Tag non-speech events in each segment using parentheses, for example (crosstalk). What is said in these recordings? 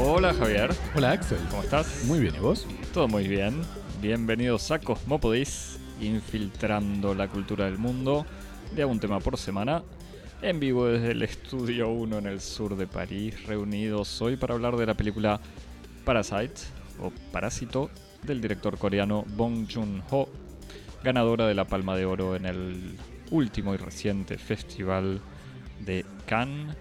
Hola Javier, Hola Axel. ¿cómo estás? Muy bien, ¿y vos? Todo muy bien. Bienvenidos a Cosmopodis, infiltrando la cultura del mundo, de un tema por semana, en vivo desde el Estudio 1 en el sur de París, reunidos hoy para hablar de la película Parasite, o Parásito, del director coreano Bong Joon-ho, ganadora de la Palma de Oro en el último y reciente festival de Cannes.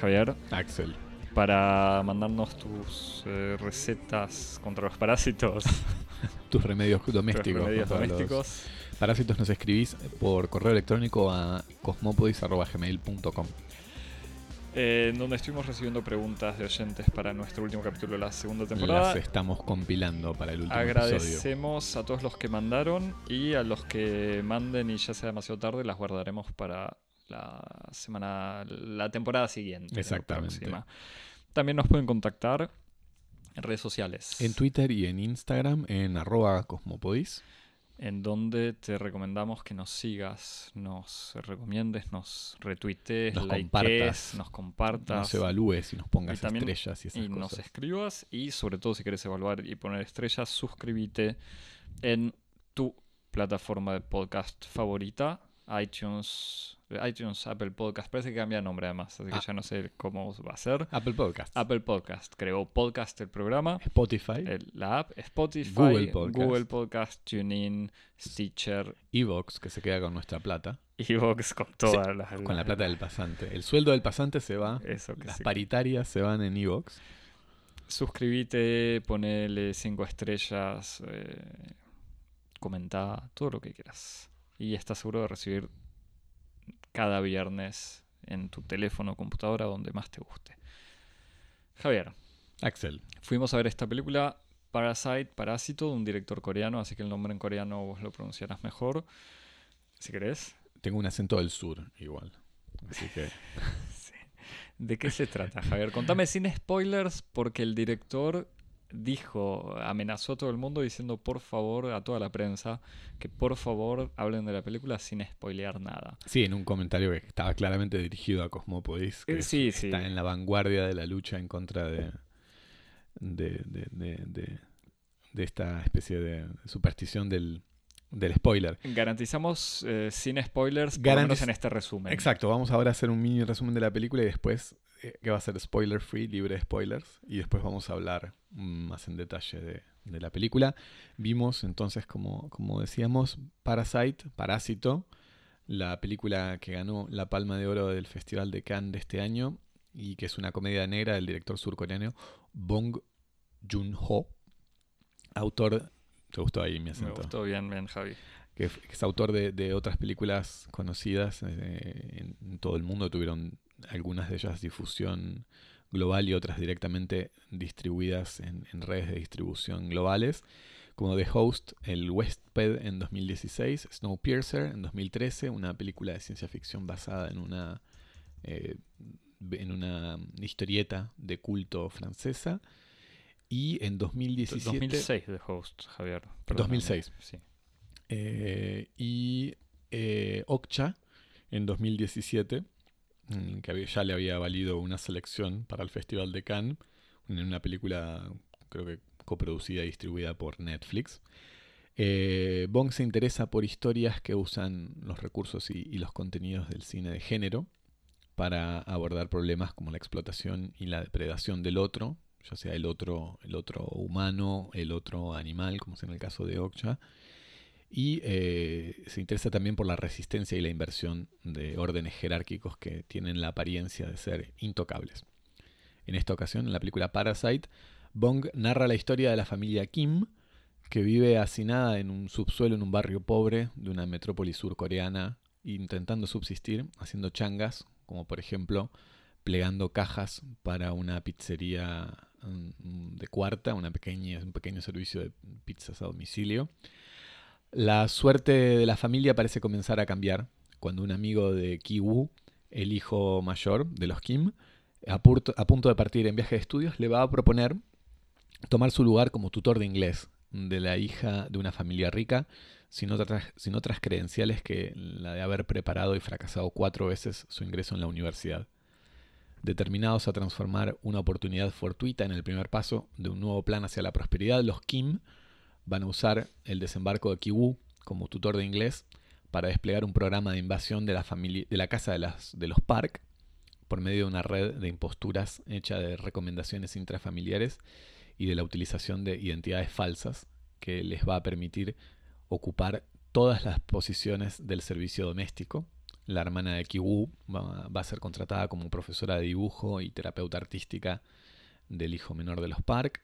Javier, Axel. para mandarnos tus eh, recetas contra los parásitos, (laughs) Tus remedios tus domésticos. remedios contra los domésticos. Parásitos nos escribís por correo electrónico a cosmopodis.gmail.com. eh, en donde estuvimos recibiendo preguntas de oyentes para nuestro último capítulo de la segunda temporada. Las estamos compilando para el último episodio. Agradecemos a todos los que mandaron y a los que manden y ya sea demasiado tarde las guardaremos para la semana, la temporada siguiente. Exactamente. También nos pueden contactar en redes sociales. En Twitter y en Instagram en arroba cosmopodis. En donde te recomendamos que nos sigas, nos recomiendes, nos retuitees, Nos likees, compartas. nos compartas. Nos evalúes y nos pongas Y también- estrellas y esas y nos escribas y sobre todo si quieres evaluar y poner estrellas, suscríbete en tu plataforma de podcast favorita, iTunes, iTunes, Apple Podcast, parece que cambia nombre además, así que Ah. ya no sé cómo va a ser. Apple Podcast. Apple Podcast creó podcast el programa. Spotify. el- la app, Spotify, Google Podcast. Google Podcast, TuneIn, Stitcher, Evox, que se queda con nuestra plata. Evox con todas las. Con la plata del pasante. El sueldo del pasante se va. Eso que Las sí. paritarias se van en Evox. Suscríbete, ponele cinco estrellas, eh, comenta, todo lo que quieras. Y estás seguro de recibir cada viernes en tu teléfono o computadora donde más te guste. Javier, Axel. fuimos a ver esta película Parasite, Parásito, de un director coreano, así que el nombre en coreano vos lo pronunciarás mejor, si querés. Tengo un acento del sur igual. Así que (laughs) ¿De qué se trata, Javier? Contame sin spoilers, porque el director dijo, amenazó a todo el mundo diciendo por favor a toda la prensa que por favor hablen de la película sin spoilear nada. Sí, en un comentario que estaba claramente dirigido a Cosmopodis, que Eh, sí, es- sí. está en la vanguardia de la lucha en contra de, de, de- de- de- esta especie de superstición del, del spoiler. Garantizamos eh, sin spoilers, por lo menos Garantiz- en este resumen. Exacto, vamos ahora a hacer un mini resumen de la película y después, que va a ser spoiler free, libre de spoilers, y después vamos a hablar mm, más en detalle de, de la película. Vimos entonces, como, como decíamos, Parasite, Parásito, la película que ganó la Palma de Oro del Festival de Cannes de este año y que es una comedia negra del director surcoreano Bong Joon-ho, autor... ¿Te gustó ahí mi Me acento? gustó bien, bien, Javi. que, es autor de, de otras películas conocidas eh, en todo el mundo. Tuvieron algunas de ellas difusión global y otras directamente distribuidas en, en redes de distribución globales, como The Host, El Westped en 2016, Snowpiercer en 2013, una película de ciencia ficción basada en una, eh, en una historieta de culto francesa. Y en 2017... 2006 de Host, Javier. perdóname. 2006. Sí. Eh, y eh, Okcha en 2017, mm, que ya le había valido una selección para el Festival de Cannes, en una película creo que coproducida y distribuida por Netflix. Eh, Bong se interesa por historias que usan los recursos y, y los contenidos del cine de género para abordar problemas como la explotación y la depredación del otro, ya sea el otro, el otro humano, el otro animal, como es en el caso de Okcha, y eh, se interesa también por la resistencia y la inversión de órdenes jerárquicos que tienen la apariencia de ser intocables. En esta ocasión, en la película Parasite, Bong narra la historia de la familia Kim, que vive hacinada en un subsuelo en un barrio pobre de una metrópoli surcoreana, intentando subsistir haciendo changas, como por ejemplo plegando cajas para una pizzería mm, de cuarta, una pequeña, un pequeño servicio de pizzas a domicilio. La suerte de la familia parece comenzar a cambiar cuando un amigo de Ki-woo, el hijo mayor de los Kim, a, punto de partir en viaje de estudios, le va a proponer tomar su lugar como tutor de inglés de la hija de una familia rica, sin otras, sin otras credenciales que la de haber preparado y fracasado cuatro veces su ingreso en la universidad. Determinados a transformar una oportunidad fortuita en el primer paso de un nuevo plan hacia la prosperidad, los Kim van a usar el desembarco de Kiwu como tutor de inglés para desplegar un programa de invasión de la, casa de, los Park por medio de una red de imposturas hecha de recomendaciones intrafamiliares y de la utilización de identidades falsas que les va a permitir ocupar todas las posiciones del servicio doméstico. La hermana de Kiwu va, a ser contratada como profesora de dibujo y terapeuta artística del hijo menor de los Park.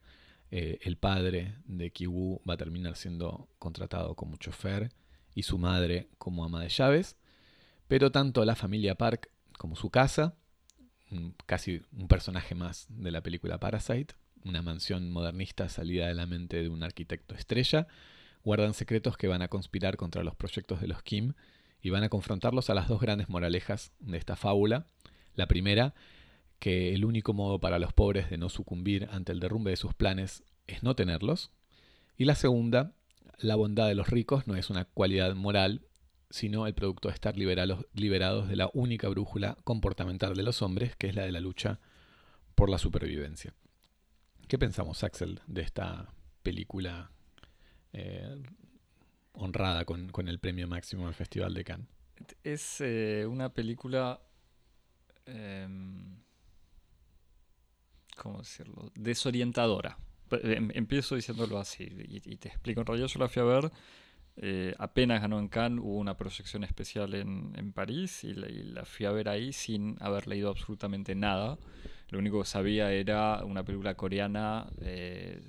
Eh, el padre de Kiwu va a terminar siendo contratado como chofer y su madre como ama de llaves. Pero tanto la familia Park como su casa, casi un personaje más de la película Parasite, una mansión modernista salida de la mente de un arquitecto estrella, guardan secretos que van a conspirar contra los proyectos de los Kim y van a confrontarlos a las dos grandes moralejas de esta fábula. La primera, que el único modo para los pobres de no sucumbir ante el derrumbe de sus planes es no tenerlos. Y la segunda, la bondad de los ricos no es una cualidad moral, sino el producto de estar liberados de la única brújula comportamental de los hombres, que es la de la lucha por la supervivencia. ¿Qué pensamos, Axel, de esta película eh, honrada con, el premio máximo del Festival de Cannes? Es eh, una película... Em, ¿Cómo decirlo? Desorientadora. Em, empiezo diciéndolo así y, te explico. En realidad yo la fui a ver, eh, apenas ganó en Cannes, hubo una proyección especial en, París y la, fui a ver ahí sin haber leído absolutamente nada. Lo único que sabía era una película coreana, eh,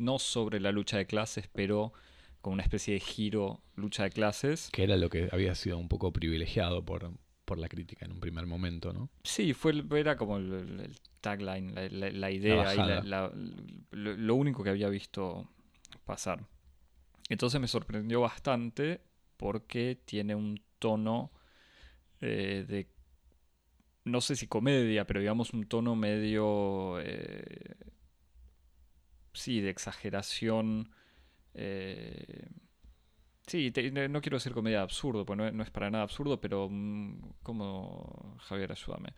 no sobre la lucha de clases, pero con una especie de giro lucha de clases. Que era lo que había sido un poco privilegiado por, por la crítica en un primer momento, ¿no? Sí, fue, era como el, tagline, la, idea, y lo único que había visto pasar. Entonces me sorprendió bastante porque tiene un tono eh, de no sé si comedia, pero digamos un tono medio, eh, sí, de exageración. Eh, sí, no quiero decir comedia absurdo, pues no, es para nada absurdo, pero mm, como Javier, ayúdame.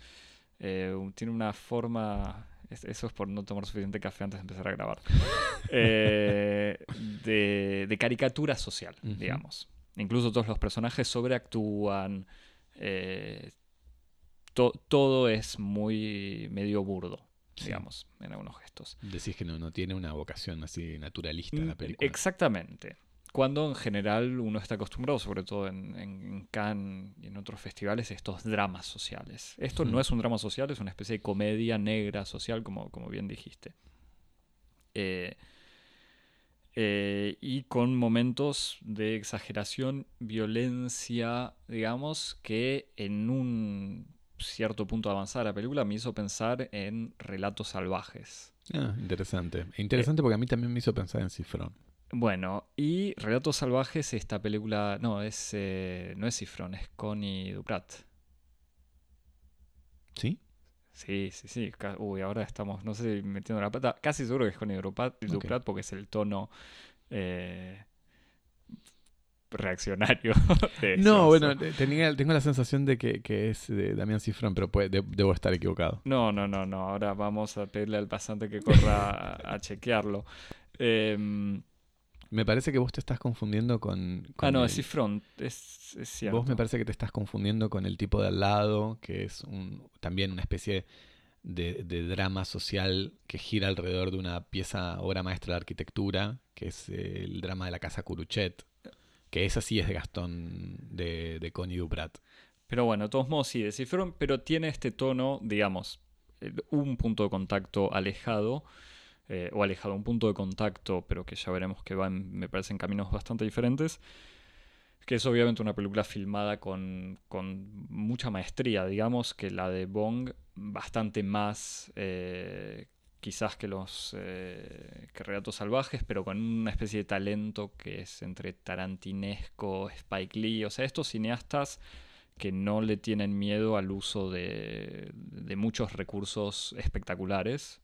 Eh, tiene una forma, eso es por no tomar suficiente café antes de empezar a grabar, (laughs) de, caricatura social, digamos. Incluso todos los personajes sobreactúan, todo es muy medio burdo, digamos, en algunos gestos. Decís que no, no tiene una vocación así naturalista la película. Exactamente. Cuando en general uno está acostumbrado, sobre todo en, en Cannes y en otros festivales, estos dramas sociales. Esto no es un drama social, es una especie de comedia negra social, como, como bien dijiste. Eh, eh, y con momentos de exageración, violencia, digamos, que en un cierto punto de avanzar la película me hizo pensar en relatos salvajes. Ah, interesante. Interesante porque a mí también me hizo pensar en Cifrón. Bueno, y Relatos Salvajes, esta película. No, es eh, no es Cifrón, es Connie Duprat. ¿Sí? Sí, sí, sí. Uy, ahora estamos, no sé, metiendo la pata. Casi seguro que es Connie Duprat, Duprat porque es el tono. Eh, reaccionario. (laughs) no, bueno, tenía, tengo la sensación de que, es de Damián Cifrón, pero debo estar equivocado. No, no, no, no. Ahora vamos a pedirle al pasante que corra (laughs) a, chequearlo. Em, me parece que vos te estás confundiendo con... ah, no, es Cifrón, es, cierto. Vos me parece que te estás confundiendo con el tipo de al lado, que es un, también una especie de, de, drama social que gira alrededor de una pieza, obra maestra de arquitectura, que es el drama de la casa Curuchet que esa sí es de Gastón, de, de Connie Duprat. Pero bueno, de todos modos sí, descifraron, pero tiene este tono, digamos, eh, un punto de contacto alejado, eh, o alejado, un punto de contacto, pero que ya veremos que van, me parecen caminos bastante diferentes, que es obviamente una película filmada con, con mucha maestría, digamos, que la de Bong, bastante más eh, quizás que los eh, que Relatos Salvajes, pero con una especie de talento que es entre tarantinesco, Spike Lee, o sea, estos cineastas que no le tienen miedo al uso de, de muchos recursos espectaculares,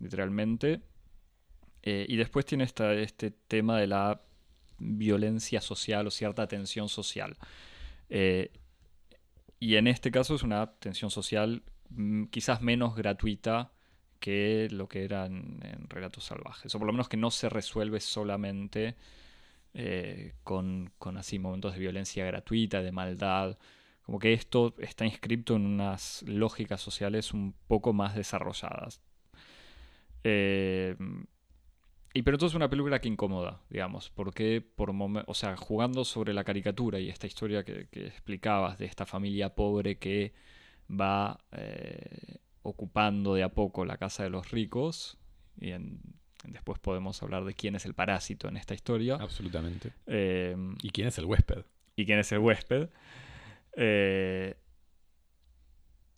literalmente. Eh, y después tiene esta, este tema de la violencia social o cierta tensión social. Eh, y en este caso es una tensión social mm, quizás menos gratuita que lo que era en, Relatos Salvajes. O por lo menos que no se resuelve solamente eh, con, con, así momentos de violencia gratuita, de maldad. Como que esto está inscrito en unas lógicas sociales un poco más desarrolladas. Eh, y pero esto es una película que incomoda, digamos, porque por o sea, jugando sobre la caricatura y esta historia que, explicabas de esta familia pobre que va eh, ocupando de a poco la casa de los ricos, y después podemos hablar de quién es el parásito en esta historia. Absolutamente. Eh, ¿Y quién es el huésped? ¿Y quién es el huésped? Eh,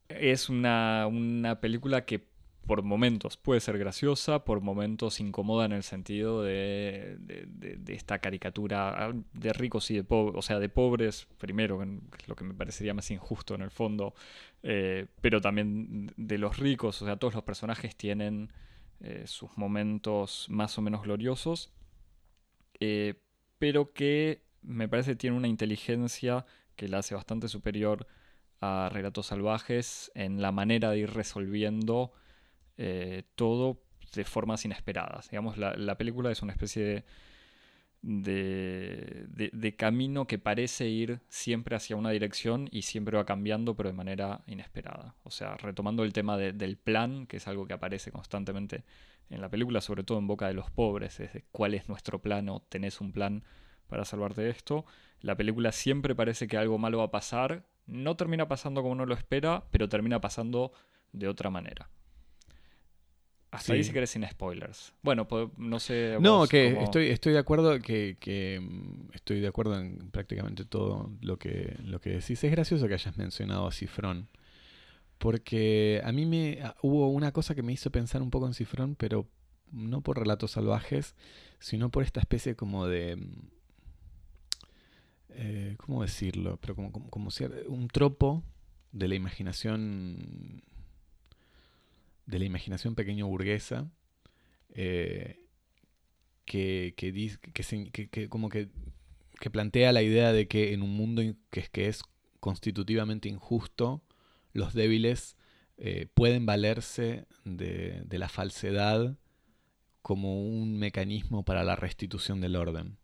es una, una película que por momentos puede ser graciosa, por momentos incomoda en el sentido de, de, esta caricatura ah, de ricos y de pobres, o sea, de pobres primero, que es lo que me parecería más injusto en el fondo, eh, pero también de los ricos, o sea, todos los personajes tienen eh, sus momentos más o menos gloriosos, eh, pero que me parece tiene una inteligencia que la hace bastante superior a Relatos Salvajes en la manera de ir resolviendo eh, todo de formas inesperadas. Digamos, la, película es una especie de, de, camino que parece ir siempre hacia una dirección y siempre va cambiando, pero de manera inesperada. O sea, retomando el tema del plan, que es algo que aparece constantemente en la película, sobre todo en boca de los pobres, es de cuál es nuestro plan o tenés un plan para salvarte de esto. La película siempre parece que algo malo va a pasar, no termina pasando como uno lo espera, pero termina pasando de otra manera. Hasta ahí si querés sin spoilers. Bueno, no sé. No, que estoy, estoy de acuerdo que, mm, estoy de acuerdo en prácticamente todo lo que, lo que decís. Es gracioso que hayas mencionado a Cifrón. Porque a mí me ah, hubo una cosa que me hizo pensar un poco en Cifrón, pero no por relatos salvajes, sino por esta especie como de. Mm, eh, ¿Cómo decirlo? Pero como, como, como un tropo de la imaginación de la imaginación pequeño burguesa eh, que, que, como que, plantea la idea de que en un mundo que es, que es constitutivamente injusto, los débiles eh, pueden valerse de, de, la falsedad como un mecanismo para la restitución del orden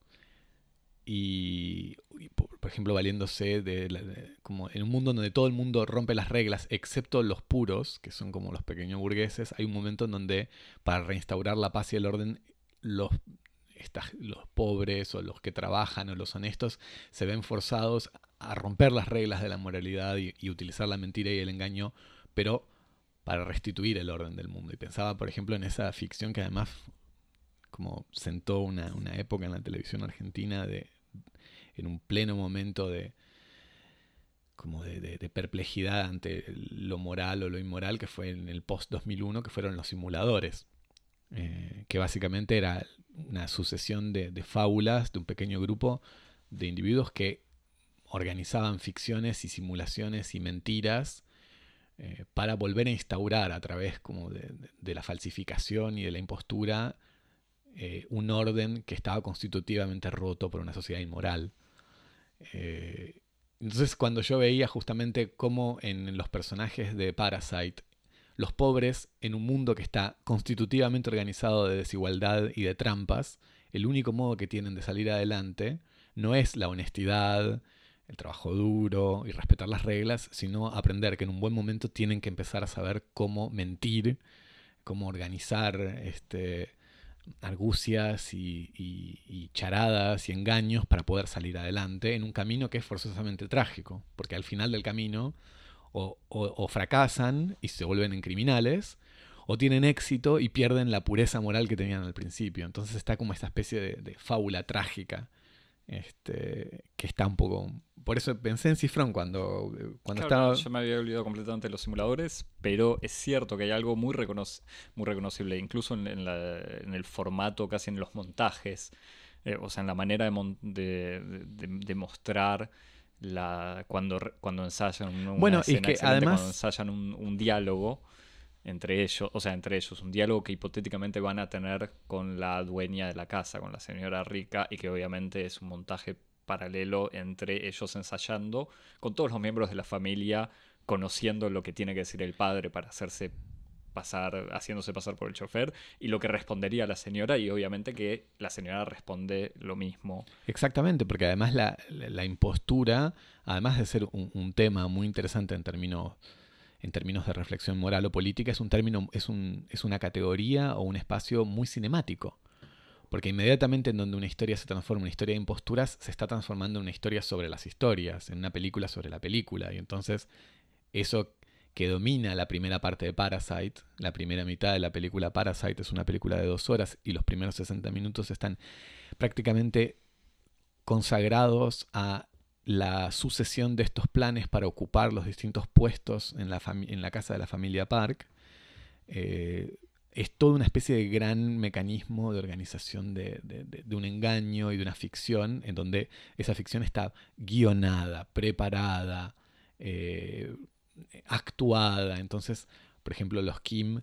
y, por, ejemplo valiéndose de, como en un mundo donde todo el mundo rompe las reglas excepto los puros que son como los pequeños burgueses hay un momento en donde para reinstaurar la paz y el orden los los pobres o los que trabajan o los honestos se ven forzados a romper las reglas de la moralidad y, utilizar la mentira y el engaño, pero para restituir el orden del mundo. Y pensaba, por ejemplo, en esa ficción que además como sentó una, una época en la televisión argentina de, en un pleno momento de como de, perplejidad ante lo moral o lo inmoral que fue en el post-2001, que fueron los simuladores, eh, que básicamente era una sucesión de, fábulas de un pequeño grupo de individuos que organizaban ficciones y simulaciones y mentiras eh, para volver a instaurar a través como de, la falsificación y de la impostura eh, un orden que estaba constitutivamente roto por una sociedad inmoral. Eh, entonces cuando yo veía justamente cómo en los personajes de Parasite, los pobres en un mundo que está constitutivamente organizado de desigualdad y de trampas, el único modo que tienen de salir adelante no es la honestidad, el trabajo duro y respetar las reglas, sino aprender que en un buen momento tienen que empezar a saber cómo mentir, cómo organizar este, argucias y, charadas y engaños para poder salir adelante en un camino que es forzosamente trágico, porque al final del camino o, fracasan y se vuelven en criminales, o tienen éxito y pierden la pureza moral que tenían al principio. Entonces está como esta especie de fábula trágica este, que está un poco... Por eso pensé en Cifrón cuando, cuando estaba... Yo me había olvidado completamente de los simuladores, pero es cierto que hay algo muy, muy reconocible, incluso en, el formato, casi en los montajes, eh, o sea, en la manera de, mostrar la, cuando, cuando ensayan un, bueno, es que además... cuando ensayan un, diálogo. Entre ellos, o sea, entre ellos, un diálogo que hipotéticamente van a tener con la dueña de la casa, con la señora rica, y que obviamente es un montaje paralelo entre ellos ensayando, con todos los miembros de la familia conociendo lo que tiene que decir el padre para hacerse pasar, haciéndose pasar por el chofer, y lo que respondería la señora, y obviamente que la señora responde lo mismo. Exactamente, porque además la, impostura, además de ser un, tema muy interesante en términos, en términos de reflexión moral o política, es un término, es, un, es una categoría o un espacio muy cinemático. Porque inmediatamente en donde una historia se transforma en una historia de imposturas, se está transformando en una historia sobre las historias, en una película sobre la película. Y entonces eso que domina la primera parte de Parasite, la primera mitad de la película Parasite es una película de dos horas y los primeros 60 minutos están prácticamente consagrados a la sucesión de estos planes para ocupar los distintos puestos en la, casa de la familia Park. Eh, es toda una especie de gran mecanismo de organización de, un engaño y de una ficción, en donde esa ficción está guionada, preparada, eh, actuada. Entonces, por ejemplo, los Kim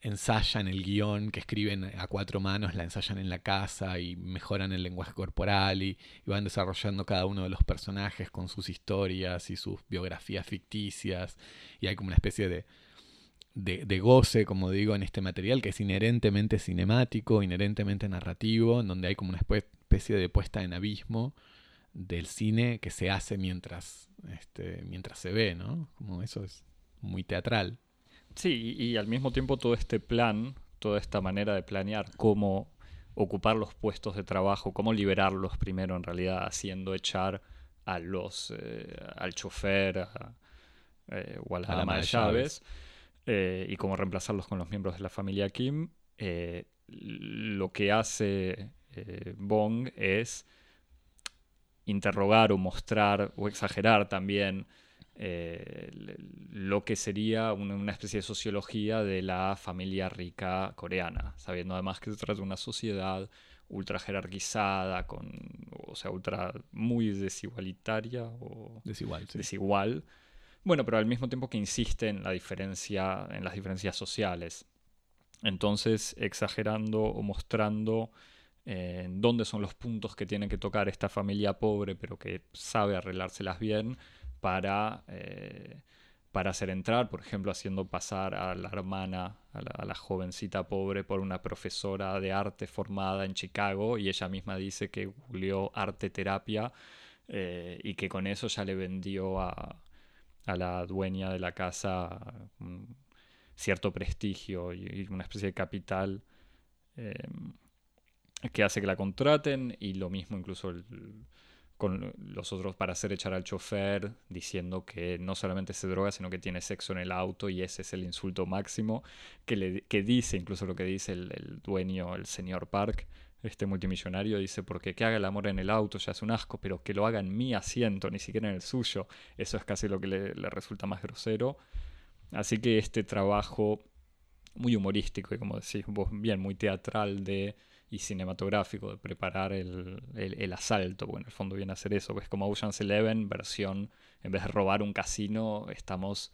ensayan el guion que escriben a cuatro manos, la ensayan en la casa y mejoran el lenguaje corporal y, van desarrollando cada uno de los personajes con sus historias y sus biografías ficticias. Y hay como una especie de, de, goce, como digo, en este material que es inherentemente cinemático, inherentemente narrativo, en donde hay como una especie de puesta en abismo del cine que se hace mientras, este, mientras se ve, ¿no? Como eso es muy teatral. Sí, y, al mismo tiempo todo este plan, toda esta manera de planear cómo ocupar los puestos de trabajo, cómo liberarlos primero en realidad, haciendo echar a los, eh, al chofer eh, o a la, dama de llaves, eh, y cómo reemplazarlos con los miembros de la familia Kim, lo que hace Bong es interrogar o mostrar o exagerar también eh, lo que sería una, especie de sociología de la familia rica coreana, sabiendo además que se trata de una sociedad ultra jerarquizada, con, o sea, ultra muy desigualitaria o desigual, desigual. Bueno, pero al mismo tiempo que insiste en la diferencia, en las diferencias sociales. Entonces, exagerando o mostrando dónde son los puntos que tiene que tocar esta familia pobre, pero que sabe arreglárselas bien para, eh, para hacer entrar, por ejemplo, haciendo pasar a la hermana, a la, jovencita pobre, por una profesora de arte formada en Chicago, y ella misma dice que googleó arte terapia eh, y que con eso ya le vendió a, a la dueña de la casa cierto prestigio y, una especie de capital. Eh, que hace que la contraten y lo mismo incluso con los otros para hacer echar al chofer diciendo que no solamente se droga sino que tiene sexo en el auto y ese es el insulto máximo que, le, que dice incluso lo que dice el, dueño el señor Park este multimillonario dice porque que haga el amor en el auto ya es un asco pero que lo haga en mi asiento ni siquiera en el suyo eso es casi lo que le, le resulta más grosero así que este trabajo muy humorístico y como decís vos bien muy teatral de y cinematográfico de preparar el, el, asalto, porque en el fondo viene a hacer eso, que es como Ocean's Eleven, versión, en vez de robar un casino, estamos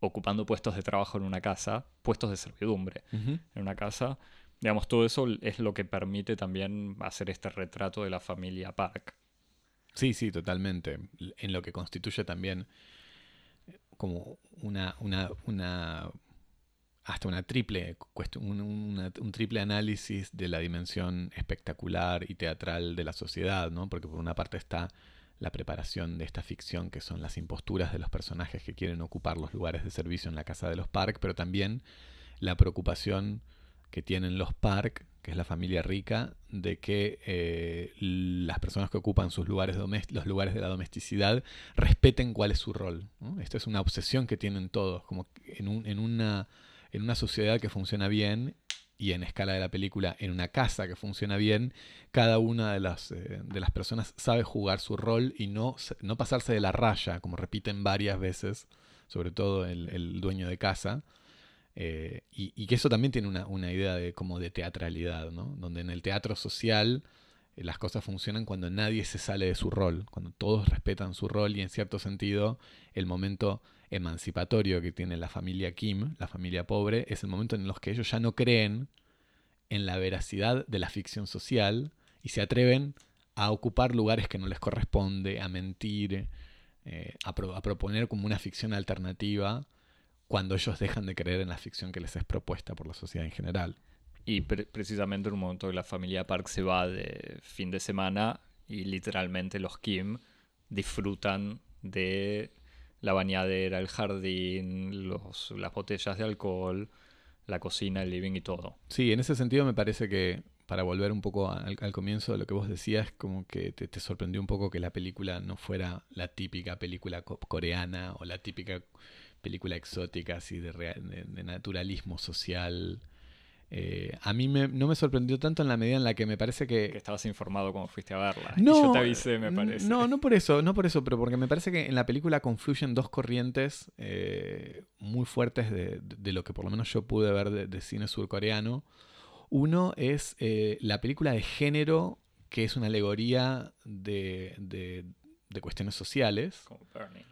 ocupando puestos de trabajo en una casa, puestos de servidumbre en una casa. Digamos, todo eso es lo que permite también hacer este retrato de la familia Park. Sí, sí, totalmente. En lo que constituye también como una, una, una hasta una triple un, un, triple análisis de la dimensión espectacular y teatral de la sociedad, ¿no? Porque por una parte está la preparación de esta ficción, que son las imposturas de los personajes que quieren ocupar los lugares de servicio en la casa de los Park, pero también la preocupación que tienen los Park, que es la familia rica, de que eh, las personas que ocupan sus lugares los lugares de la domesticidad respeten cuál es su rol. Esta es una obsesión que tienen todos, como en, un, en una en una sociedad que funciona bien y en escala de la película, en una casa que funciona bien, cada una de las, eh, de las personas sabe jugar su rol y no, no pasarse de la raya, como repiten varias veces, sobre todo el, dueño de casa. Eh, y, que eso también tiene una, idea de como de teatralidad, ¿no? Donde en el teatro social eh, las cosas funcionan cuando nadie se sale de su rol, cuando todos respetan su rol y en cierto sentido el momento emancipatorio que tiene la familia Kim, la familia pobre, es el momento en los que ellos ya no creen en la veracidad de la ficción social y se atreven a ocupar lugares que no les corresponde, a mentir, eh, a, proponer como una ficción alternativa cuando ellos dejan de creer en la ficción que les es propuesta por la sociedad en general. Y precisamente en un momento que la familia Park se va de fin de semana y literalmente los Kim disfrutan de la bañadera, el jardín, los, las botellas de alcohol, la cocina, el living y todo. Sí, en ese sentido me parece que, para volver un poco al, comienzo de lo que vos decías, como que te, sorprendió un poco que la película no fuera la típica película coreana o la típica película exótica así de, de naturalismo social eh, a mí no me sorprendió tanto en la medida en la que me parece que... Que estabas informado cuando fuiste a verla. No, yo te avisé, me parece. No, no por eso, no por eso, pero porque me parece que en la película confluyen dos corrientes eh, muy fuertes de, lo que por lo menos yo pude ver de, cine surcoreano. Uno es eh, la película de género, que es una alegoría de, de cuestiones sociales. Como Burning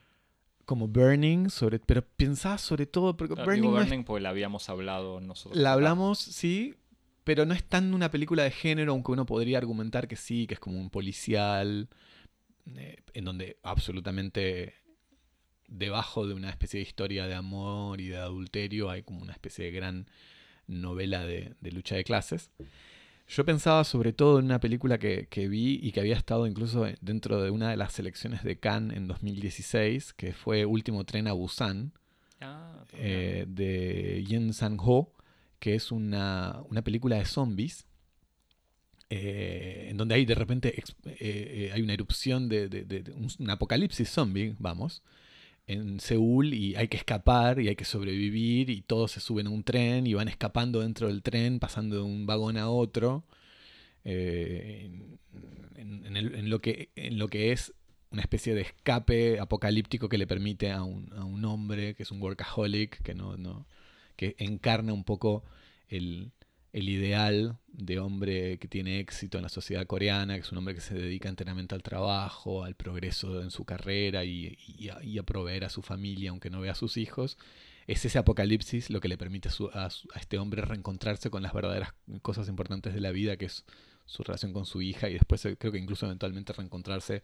como Burning, sobre, pero pensaba sobre todo. Porque Burning, porque la habíamos hablado nosotros. La hablamos, sí, pero no es tan una película de género, aunque uno podría argumentar que sí, que es como un policial, eh, en donde absolutamente debajo de una especie de historia de amor y de adulterio hay como una especie de gran novela de lucha de clases. Yo pensaba sobre todo en una película que, vi y que había estado incluso dentro de una de las selecciones de Cannes en 2016, que fue Último Tren a Busan, ah, eh, de Yen Sang-ho, que es una, película de zombies, eh, en donde hay de repente eh, hay una erupción de, un, apocalipsis zombie, vamos, en Seúl y hay que escapar y hay que sobrevivir y todos se suben a un tren y van escapando dentro del tren, pasando de un vagón a otro, eh, en, lo que, en lo que es una especie de escape apocalíptico que le permite a un, a un hombre que es un workaholic, que, no, no, que encarna un poco el, el ideal de hombre que tiene éxito en la sociedad coreana, que es un hombre que se dedica enteramente al trabajo, al progreso en su carrera y, a, proveer a su familia, aunque no vea a sus hijos, es ese apocalipsis lo que le permite a, este hombre reencontrarse con las verdaderas cosas importantes de la vida, que es su relación con su hija y después eh, creo que incluso eventualmente reencontrarse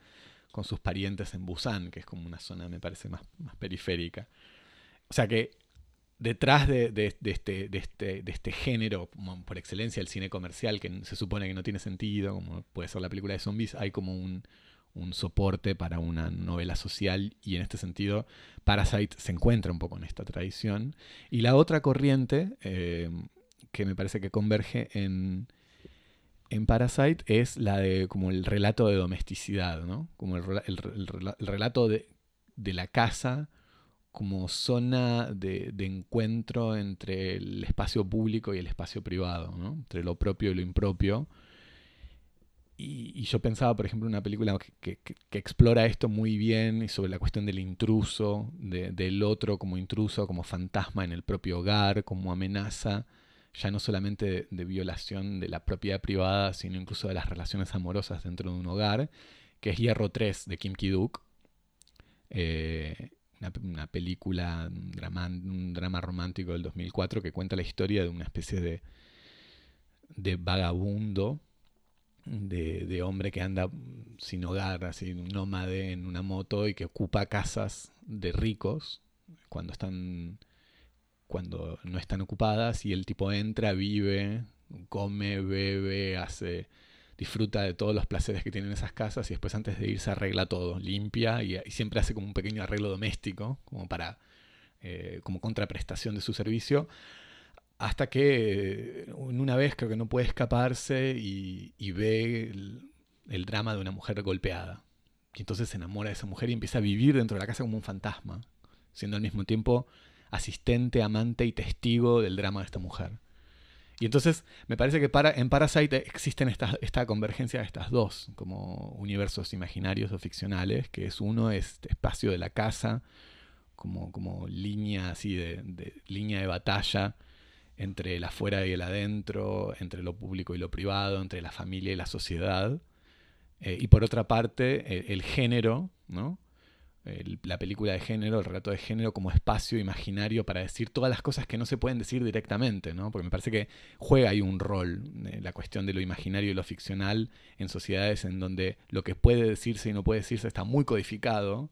con sus parientes en Busan, que es como una zona, me parece, más, más periférica. O sea que detrás de, este, este, de, este, género, por excelencia, el cine comercial, que se supone que no tiene sentido, como puede ser la película de zombies, hay como un, soporte para una novela social y en este sentido Parasite se encuentra un poco en esta tradición. Y la otra corriente, eh, que me parece que converge en, en Parasite, es la de como el relato de domesticidad, ¿no? Como el, el relato de, de la casa como zona de, encuentro entre el espacio público y el espacio privado, entre lo propio y lo impropio. Y, yo pensaba, por ejemplo, una película que, explora esto muy bien y sobre la cuestión del intruso, del otro como intruso, como fantasma en el propio hogar, como amenaza, ya no solamente de, violación de la propiedad privada, sino incluso de las relaciones amorosas dentro de un hogar, que es Hierro 3 de Kim Ki-duk. Eh, una, película, un drama, un drama romántico del 2004 que cuenta la historia de una especie de, de vagabundo, de, hombre que anda sin hogar, así, un nómade en una moto y que ocupa casas de ricos cuando están cuando no están ocupadas y el tipo entra, vive, come, bebe, hace disfruta de todos los placeres que tienen esas casas y después antes de irse arregla todo, limpia y, siempre hace como un pequeño arreglo doméstico, como para, eh, como contraprestación de su servicio, hasta que en una vez creo que no puede escaparse y, ve el, drama de una mujer golpeada. Y entonces se enamora de esa mujer y empieza a vivir dentro de la casa como un fantasma, siendo al mismo tiempo asistente, amante y testigo del drama de esta mujer. Y entonces me parece que para, en Parasite existen esta, esta convergencia de estas dos, como universos imaginarios o ficcionales, que es uno, este espacio de la casa, como, como línea así de, línea de batalla entre el afuera y el adentro, entre lo público y lo privado, entre la familia y la sociedad. Eh, y por otra parte, el, género, ¿no? La película de género, el relato de género como espacio imaginario para decir todas las cosas que no se pueden decir directamente, ¿no? Porque me parece que juega ahí un rol eh, la cuestión de lo imaginario y lo ficcional en sociedades en donde lo que puede decirse y no puede decirse está muy codificado.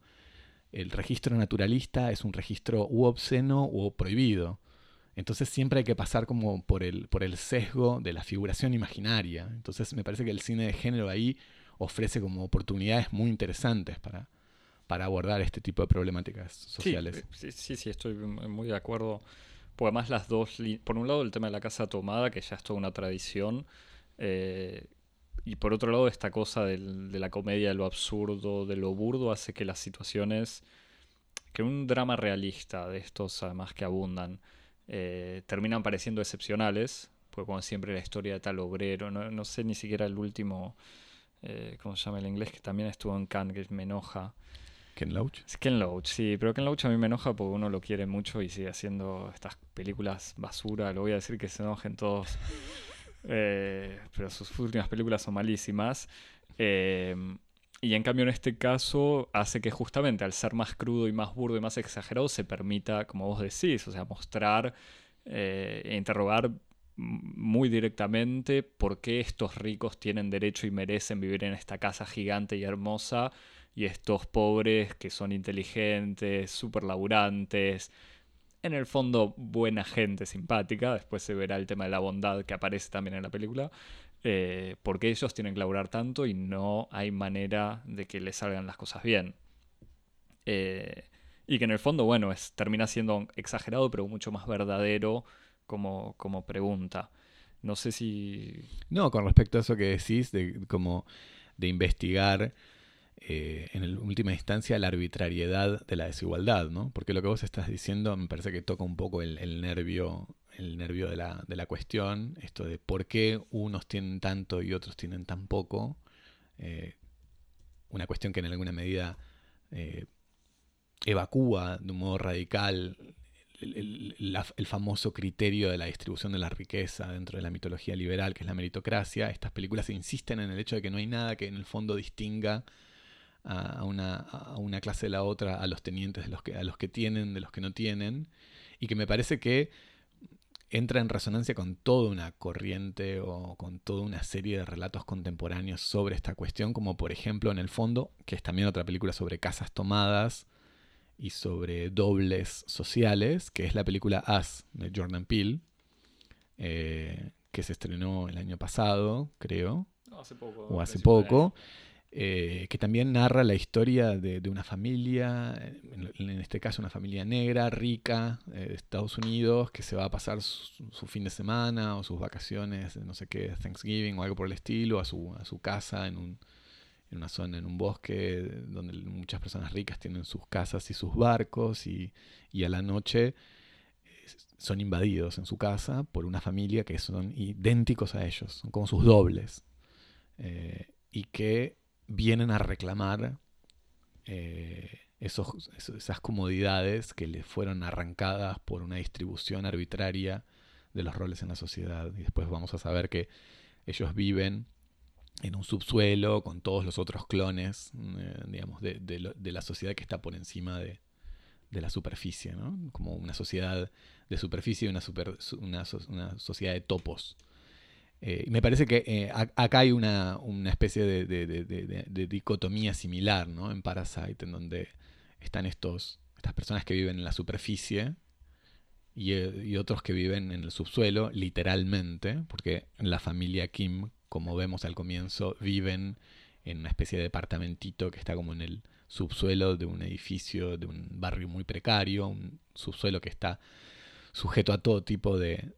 El registro naturalista es un registro u obsceno u prohibido. Entonces siempre hay que pasar como por el, por el sesgo de la figuración imaginaria. Entonces me parece que el cine de género ahí ofrece como oportunidades muy interesantes para, para abordar este tipo de problemáticas sociales. Sí, sí, sí, estoy muy de acuerdo. Porque además las dos, por un lado el tema de la casa tomada, que ya es toda una tradición, eh, y por otro lado esta cosa de la comedia, de lo absurdo, de lo burdo, hace que las situaciones, que un drama realista de estos además que abundan, eh, terminan pareciendo excepcionales, porque como siempre la historia de tal obrero, no, sé ni siquiera el último, eh, ¿cómo se llama el inglés? Que también estuvo en Cannes, que me enoja. Ken Loach. Ken Loach, sí, pero Ken Loach a mí me enoja porque uno lo quiere mucho y sigue haciendo estas películas basura. Lo voy a decir que se enojen todos. (laughs) Eh, pero sus últimas películas son malísimas. Eh, y en cambio en este caso hace que justamente al ser más crudo y más burdo y más exagerado se permita, como vos decís, o sea, mostrar eh, e interrogar muy directamente por qué estos ricos tienen derecho y merecen vivir en esta casa gigante y hermosa y estos pobres que son inteligentes, súper laburantes, en el fondo buena gente simpática, después se verá el tema de la bondad que aparece también en la película, eh, porque ellos tienen que laburar tanto y no hay manera de que les salgan las cosas bien. Eh, y que en el fondo, bueno, es, termina siendo exagerado, pero mucho más verdadero como, como pregunta. No sé si... No, con respecto a eso que decís, de como de investigar eh, en última instancia la arbitrariedad de la desigualdad, ¿no? Porque lo que vos estás diciendo me parece que toca un poco el, nervio, el nervio de la, de la, cuestión, esto de por qué unos tienen tanto y otros tienen tan poco, eh, una cuestión que en alguna medida eh, evacúa de un modo radical el, el, famoso criterio de la distribución de la riqueza dentro de la mitología liberal, que es la meritocracia. Estas películas insisten en el hecho de que no hay nada que en el fondo distinga a una, a una clase de la otra, a los tenientes de los que, a los que tienen, de los que no tienen, y que me parece que entra en resonancia con toda una corriente o con toda una serie de relatos contemporáneos sobre esta cuestión, como por ejemplo en el fondo, que es también otra película sobre casas tomadas y sobre dobles sociales, que es la película As de Jordan Peele, eh, que se estrenó el año pasado, creo. Hace poco. O hace poco. Eh, que también narra la historia de, una familia, en, este caso una familia negra, rica, eh, de Estados Unidos, que se va a pasar su, fin de semana o sus vacaciones, no sé qué, Thanksgiving o algo por el estilo, a su, casa en, un, en una zona, en un bosque, donde muchas personas ricas tienen sus casas y sus barcos, y, y a la noche eh, son invadidos en su casa por una familia que son idénticos a ellos, son como sus dobles. y que vienen a reclamar eh, esos, esas comodidades que les fueron arrancadas por una distribución arbitraria de los roles en la sociedad. Y después vamos a saber que ellos viven en un subsuelo con todos los otros clones, eh, digamos, de, de, la sociedad que está por encima de, de la superficie. Como una sociedad de superficie y una, super, una sociedad de topos. Eh, me parece que eh, acá hay una, especie de, dicotomía similar ¿no? en Parasite, en donde están estos, estas personas que viven en la superficie y, eh, y, otros que viven en el subsuelo, literalmente, porque la familia Kim, como vemos al comienzo, viven en una especie de departamentito que está como en el subsuelo de un edificio, de un barrio muy precario, un subsuelo que está sujeto a todo tipo de,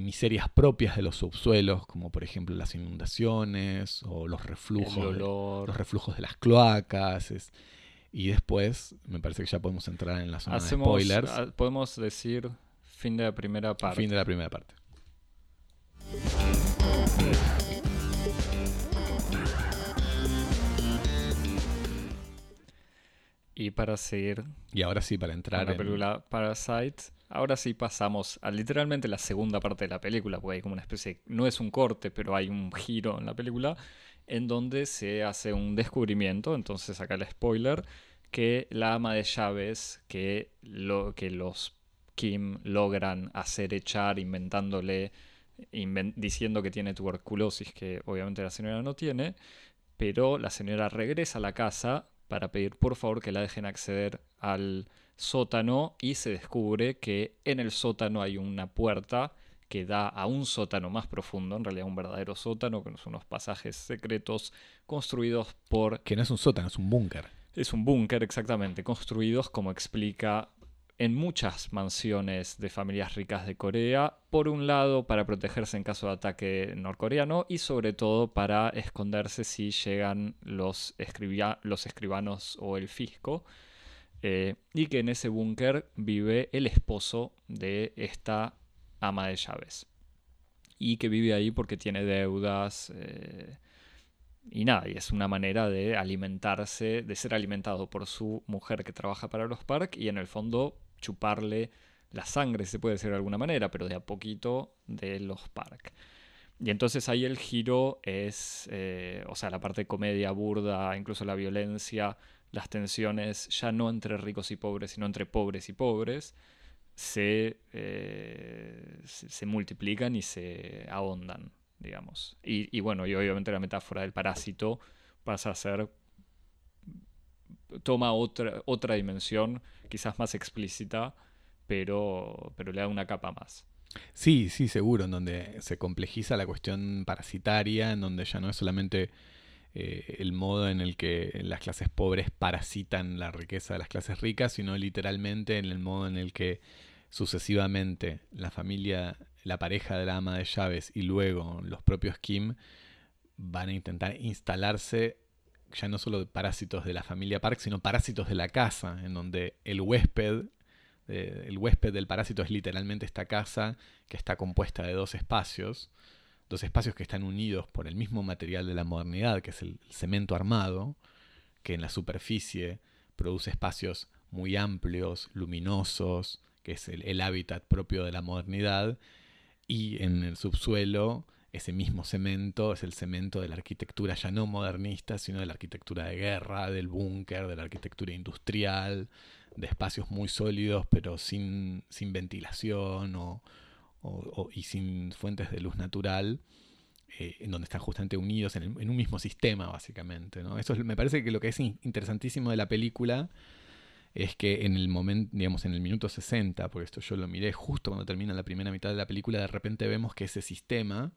miserias propias de los subsuelos, como por ejemplo las inundaciones o los reflujos, los reflujos de las cloacas. y después, me parece que ya podemos entrar en la zona de spoilers. Ah, podemos decir fin de la primera parte. Fin de la primera parte. Y para seguir. Y ahora sí, para entrar. En la película Parasite ahora sí pasamos a literalmente la segunda parte de la película, porque hay como una especie, no es un corte, pero hay un giro en la película, en donde se hace un descubrimiento, entonces acá el spoiler, que la ama de llaves que los Kim logran hacer echar inventándole, diciendo que tiene tuberculosis, que obviamente la señora no tiene, pero la señora regresa a la casa para pedir por favor que la dejen acceder al sótano y se descubre que en el sótano hay una puerta que da a un sótano más profundo, en realidad un verdadero sótano, con unos pasajes secretos construidos por... Que no es un sótano, es un búnker. Es un búnker, exactamente, construidos, como explica en muchas mansiones de familias ricas de Corea, por un lado para protegerse en caso de ataque norcoreano y sobre todo para esconderse si llegan los, los escribanos o el fisco. Eh, y que en ese búnker vive el esposo de esta ama de llaves. Y que vive ahí porque tiene deudas. Eh, y nada, y es una manera de alimentarse, de ser alimentado por su mujer que trabaja para los Park y en el fondo chuparle la sangre, se puede decir de alguna manera, pero de a poquito de los Park. Y entonces ahí el giro es, eh, o sea, la parte de comedia burda, incluso la violencia, las tensiones, ya no entre ricos y pobres, sino entre pobres y pobres, se, eh, se, multiplican y se ahondan, digamos. Y, bueno, y obviamente la metáfora del parásito pasa a ser toma otra, otra dimensión, quizás más explícita, pero, pero le da una capa más. Sí, sí, seguro, en donde se complejiza la cuestión parasitaria, en donde ya no es solamente eh, el modo en el que las clases pobres parasitan la riqueza de las clases ricas, sino literalmente en el modo en el que sucesivamente la familia, la pareja de la ama de llaves y luego los propios Kim van a intentar instalarse ya no solo parásitos de la familia Park, sino parásitos de la casa, en donde el huésped, eh, el huésped del parásito es literalmente esta casa que está compuesta de dos espacios, dos espacios que están unidos por el mismo material de la modernidad, que es el cemento armado, que en la superficie produce espacios muy amplios, luminosos, que es el hábitat propio de la modernidad, y en el subsuelo ese mismo cemento es el cemento de la arquitectura ya no modernista, sino de la arquitectura de guerra, del búnker, de la arquitectura industrial, de espacios muy sólidos pero sin, sin ventilación o, y sin fuentes de luz natural, eh, en donde están justamente unidos en, un mismo sistema, básicamente. Eso me parece que lo que es interesantísimo de la película es que en el momento, digamos, en el minuto 60, porque esto yo lo miré justo cuando termina la primera mitad de la película, de repente vemos que ese sistema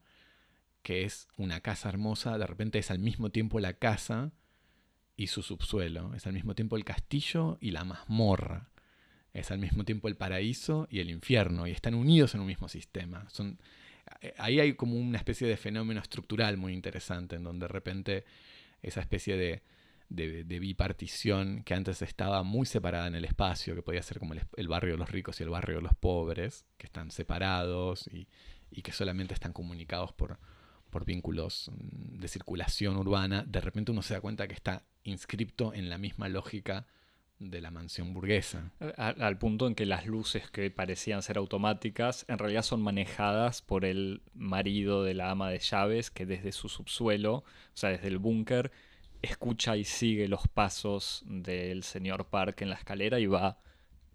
que es una casa hermosa, de repente es al mismo tiempo la casa y su subsuelo, es al mismo tiempo el castillo y la mazmorra, es al mismo tiempo el paraíso y el infierno, y están unidos en un mismo sistema. Son, eh, ahí hay como una especie de fenómeno estructural muy interesante, en donde de repente esa especie de, bipartición que antes estaba muy separada en el espacio, que podía ser como el, barrio de los ricos y el barrio de los pobres, que están separados y que solamente están comunicados por, por vínculos mm, de circulación urbana, de repente uno se da cuenta que está inscripto en la misma lógica de la mansión burguesa. Al, punto en que las luces que parecían ser automáticas en realidad son manejadas por el marido de la ama de llaves que desde su subsuelo, o sea, desde el búnker, escucha y sigue los pasos del señor Park en la escalera y va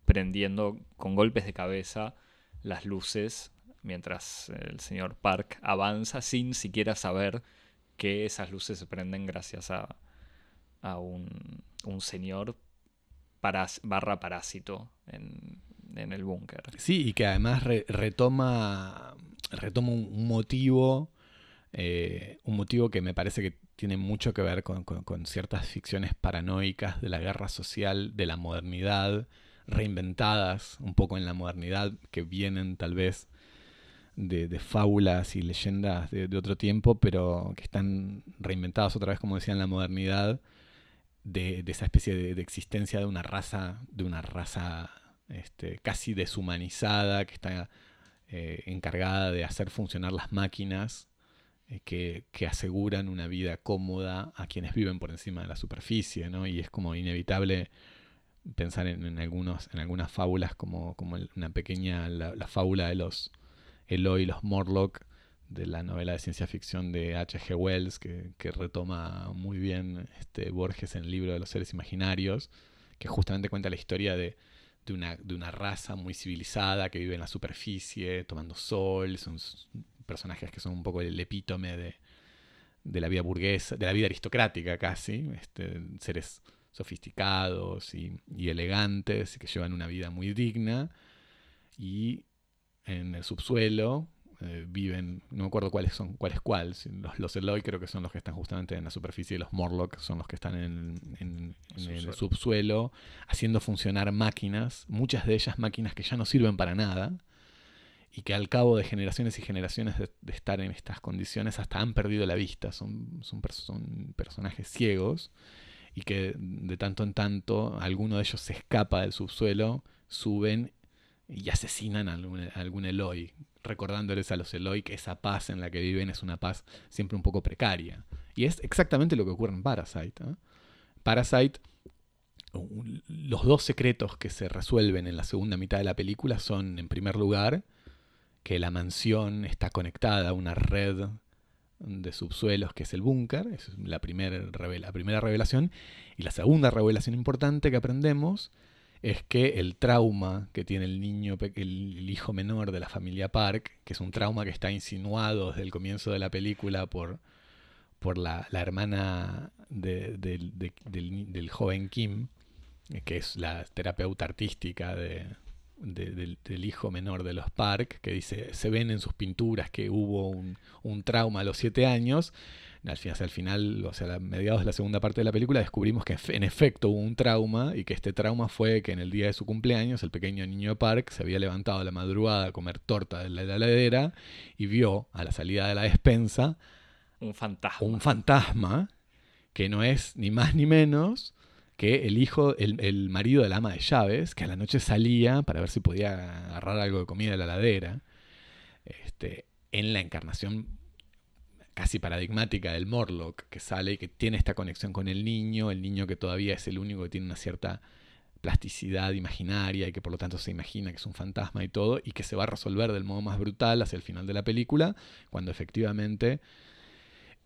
prendiendo con golpes de cabeza las luces mientras el señor Park avanza sin siquiera saber que esas luces se prenden gracias a, a un, un, señor barra parásito en, en el búnker. Sí, y que además retoma, retoma un, motivo, eh, un motivo que me parece que tiene mucho que ver con, con, ciertas ficciones paranoicas de la guerra social, de la modernidad, reinventadas un poco en la modernidad, que vienen tal vez de, fábulas y leyendas de, otro tiempo, pero que están reinventadas otra vez, como decía, en la modernidad, de, esa especie de, existencia de una raza, de una raza este, casi deshumanizada, que está eh, encargada de hacer funcionar las máquinas eh, que, que, aseguran una vida cómoda a quienes viven por encima de la superficie, ¿no? Y es como inevitable pensar en, algunos, en algunas fábulas como, como una pequeña, la, fábula de los Eloy y los Morlock de la novela de ciencia ficción de H.G. Wells, que, retoma muy bien este, Borges en el libro de los seres imaginarios, que justamente cuenta la historia de, una, de una raza muy civilizada que vive en la superficie, tomando sol, son personajes que son un poco el epítome de, de la vida burguesa, de la vida aristocrática casi, este, seres sofisticados y, elegantes que llevan una vida muy digna y en el subsuelo eh, viven, no me acuerdo cuáles son, cuál es cuál, los, los Eloy creo que son los que están justamente en la superficie y los Morlock son los que están en, el subsuelo. haciendo funcionar máquinas, muchas de ellas máquinas que ya no sirven para nada y que al cabo de generaciones y generaciones de, estar en estas condiciones hasta han perdido la vista, son, son, son personajes ciegos y que de tanto en tanto alguno de ellos se escapa del subsuelo, suben y asesinan a algún, Eloy, recordándoles a los Eloy que esa paz en la que viven es una paz siempre un poco precaria. Y es exactamente lo que ocurre en Parasite. ¿eh? Parasite, los dos secretos que se resuelven en la segunda mitad de la película son, en primer lugar, que la mansión está conectada a una red de subsuelos, que es el búnker, es la, primera la primera revelación. Y la segunda revelación importante que aprendemos es que el trauma que tiene el niño, el, hijo menor de la familia Park, que es un trauma que está insinuado desde el comienzo de la película por, por la, hermana del joven Kim, que es la terapeuta artística de, del, hijo menor de los Park, que dice, se ven en sus pinturas que hubo un, trauma a los siete años. Al final, hacia el final, o sea, a mediados de la segunda parte de la película, descubrimos que en efecto hubo un trauma y que este trauma fue que en el día de su cumpleaños el pequeño niño Park se había levantado a la madrugada a comer torta de la heladera y vio a la salida de la despensa un fantasma. Un fantasma que no es ni más ni menos que el hijo, el, marido del ama de llaves, que a la noche salía para ver si podía agarrar algo de comida de la ladera, este, en la encarnación casi paradigmática del Morlock, que sale y que tiene esta conexión con el niño, el niño que todavía es el único que tiene una cierta plasticidad imaginaria y que por lo tanto se imagina que es un fantasma y todo, y que se va a resolver del modo más brutal hacia el final de la película, cuando efectivamente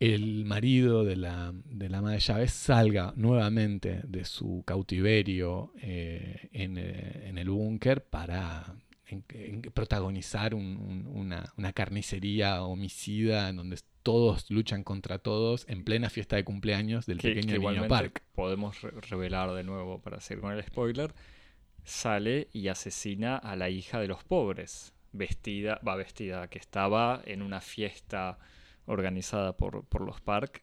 el marido de la, de la ama de llaves salga nuevamente de su cautiverio eh, eh, en, el búnker para protagonizar una, carnicería homicida en donde todos luchan contra todos en plena fiesta de cumpleaños del pequeño niño Park. Podemos revelar de nuevo, para seguir con el spoiler, sale y asesina a la hija de los pobres, vestida, va vestida, que estaba en una fiesta organizada por, por los Park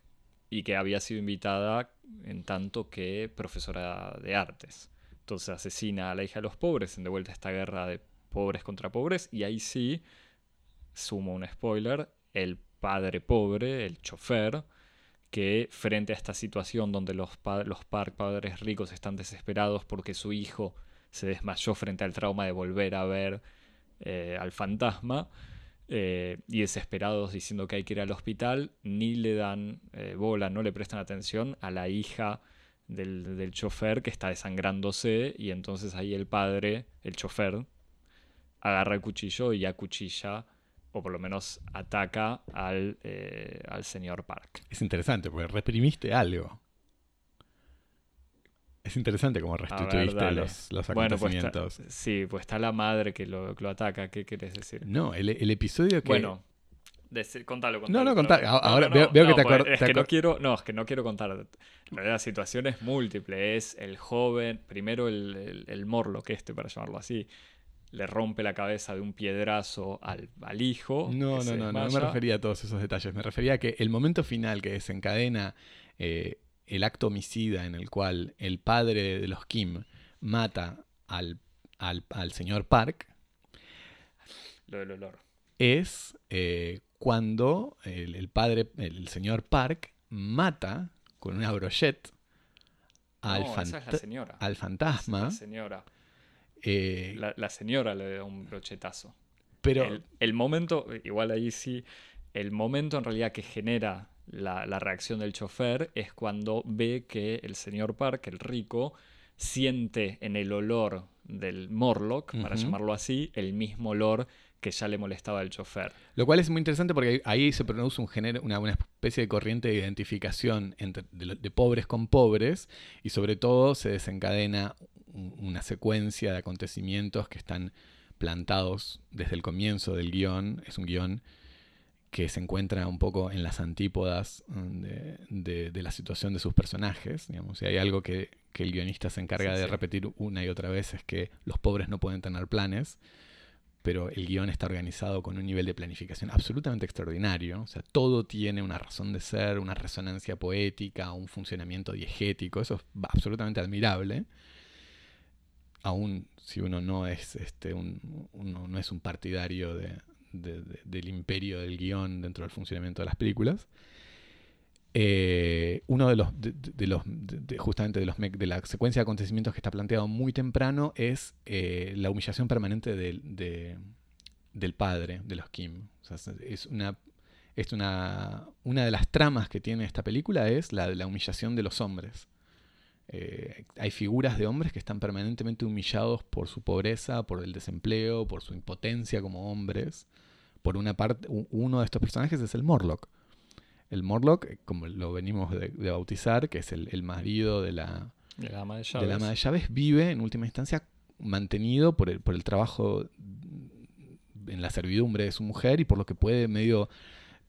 y que había sido invitada en tanto que profesora de artes. Entonces asesina a la hija de los pobres en de vuelta a esta guerra de pobres contra pobres y ahí sí, sumo un spoiler, el padre pobre, el chofer, que frente a esta situación donde los, los Park padres ricos están desesperados porque su hijo se desmayó frente al trauma de volver a ver eh, al fantasma, eh, y desesperados diciendo que hay que ir al hospital, ni le dan eh, bola, no le prestan atención a la hija del, del, chofer que está desangrándose y entonces ahí el padre, el chofer, agarra el cuchillo y acuchilla o por lo menos ataca al, eh, al señor Park. Es interesante porque reprimiste algo. Es interesante cómo restituiste los, los, pues acontecimientos. sí, pues está la madre que lo, ataca. ¿Qué quieres decir? No, el, episodio que. Bueno, contalo, contalo. No, no, contalo. Ahora veo, que te acuerdas. Es que no quiero, no, es que no quiero contar. La situación es múltiple. Es el joven, primero el, el, morlo, que este, para llamarlo así, le rompe la cabeza de un piedrazo al, al hijo. No, no, no, no, me refería a todos esos detalles. Me refería a que el momento final que desencadena eh, el acto homicida en el cual el padre de los Kim mata al, señor Park. Lo del olor. Es eh, cuando el, padre, el señor Park, mata con una brochette al, al fantasma. La señora. Eh, la, señora le da un brochetazo. Pero. el, momento, igual ahí sí, el momento en realidad que genera la, reacción del chofer es cuando ve que el señor Park, el rico, siente en el olor del Morlock, para llamarlo así, el mismo olor que ya le molestaba al chofer. Lo cual es muy interesante porque ahí se produce un género, una, una especie de corriente de identificación entre, de, de pobres con pobres y sobre todo se desencadena un- una secuencia de acontecimientos que están plantados desde el comienzo del guion. Es un guion que se encuentra un poco en las antípodas mm, de, de- de la situación de sus personajes. Digamos. Si hay algo que, que el guionista se encarga Sí, de sí. repetir una y otra vez es que los pobres no pueden tener planes pero el guion está organizado con un nivel de planificación absolutamente extraordinario. O sea, todo tiene una razón de ser, una resonancia poética, un funcionamiento diegético. Eso es absolutamente admirable. Aún si uno no es, este, un, no es un partidario de- de- de- del imperio del guion dentro del funcionamiento de las películas. Eh, uno de los, de, los justamente de, los, de la secuencia de acontecimientos que está planteado muy temprano es eh, la humillación permanente del, de- del padre de los Kim. Es una, es una, una de las tramas que tiene esta película es la de la humillación de los hombres. Eh, hay figuras de hombres que están permanentemente humillados por su pobreza, por el desempleo, por su impotencia como hombres. Por una parte, uno de estos personajes es el Morlock. El Morlock, eh, como lo venimos de, de bautizar, que es el, el marido de la, ama de de la ama de llaves, vive en última instancia mantenido por el, por el trabajo en la servidumbre de su mujer y por lo que puede medio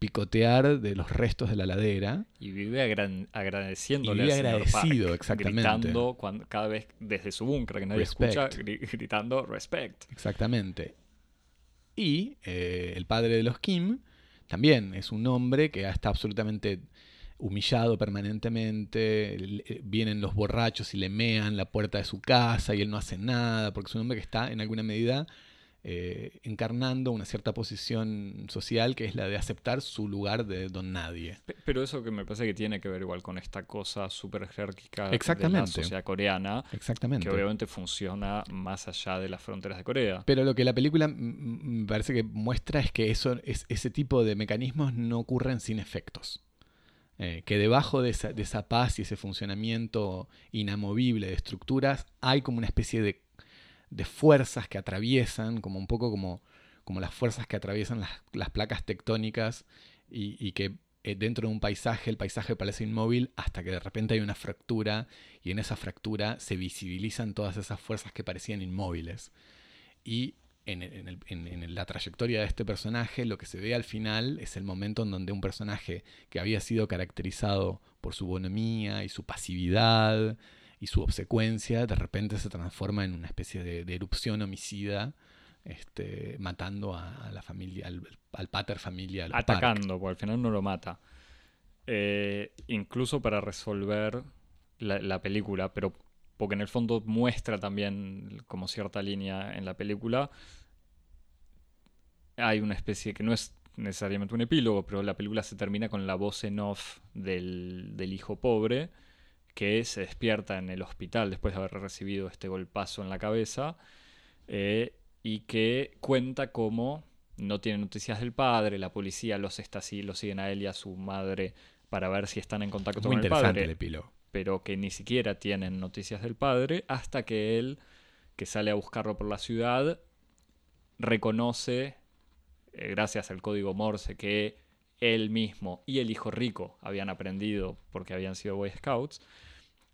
picotear de los restos de la ladera. Y vive agra- agradeciéndole Y vive agradecido, Park, exactamente. Gritando cuando, cada vez desde su búnker que nadie Respect. escucha, gri- gritando respect. Exactamente. Y eh, el padre de los Kim también es un hombre que está absolutamente humillado permanentemente. eh, Vienen los borrachos y le mean la puerta de su casa y él no hace nada, porque es un hombre que está en alguna medida eh, encarnando una cierta posición social que es la de aceptar su lugar de don nadie. Pe- Pero eso que me parece que tiene que ver igual con esta cosa súper jerárquica de la sociedad coreana, Exactamente. que obviamente funciona más allá de las fronteras de Corea. Pero lo que la película me parece que muestra es que eso, es, ese tipo de mecanismos no ocurren sin efectos. Eh, que debajo de esa, de esa paz y ese funcionamiento inamovible de estructuras hay como una especie de, de fuerzas que atraviesan, como un poco como, como las fuerzas que atraviesan las, las placas tectónicas y, y que eh, dentro de un paisaje el paisaje parece inmóvil hasta que de repente hay una fractura y en esa fractura se visibilizan todas esas fuerzas que parecían inmóviles. Y en, el- en el- en- la trayectoria de este personaje, lo que se ve al final es el momento en donde un personaje que había sido caracterizado por su bonomía y su pasividad y su obsecuencia, de repente se transforma en una especie de, erupción homicida, este, matando a, a la familia, al, al pater familia. a los Park. Atacando, porque al final no lo mata. Eh, incluso para resolver la, la película, pero porque en el fondo muestra también como cierta línea en la película. Hay una especie que no es necesariamente un epílogo, pero la película se termina con la voz en off del, del hijo pobre que se despierta en el hospital después de haber recibido este golpazo en la cabeza eh, y que cuenta cómo no tiene noticias del padre, la policía los está así, lo siguen a él y a su madre para ver si están en contacto Muy con el interesante el padre, epílogo. pero que ni siquiera tienen noticias del padre hasta que él, que sale a buscarlo por la ciudad, reconoce, eh, gracias al código Morse, que él mismo y el hijo rico habían aprendido porque habían sido Boy Scouts,